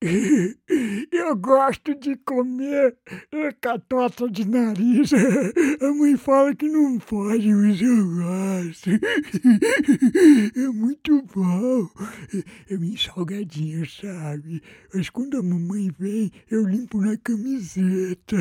Eu gosto de comer é, catota de nariz. A mãe fala que não pode, mas eu gosto. É muito bom. É bem salgadinho, sabe? Mas quando a mamãe vem, eu limpo na camiseta.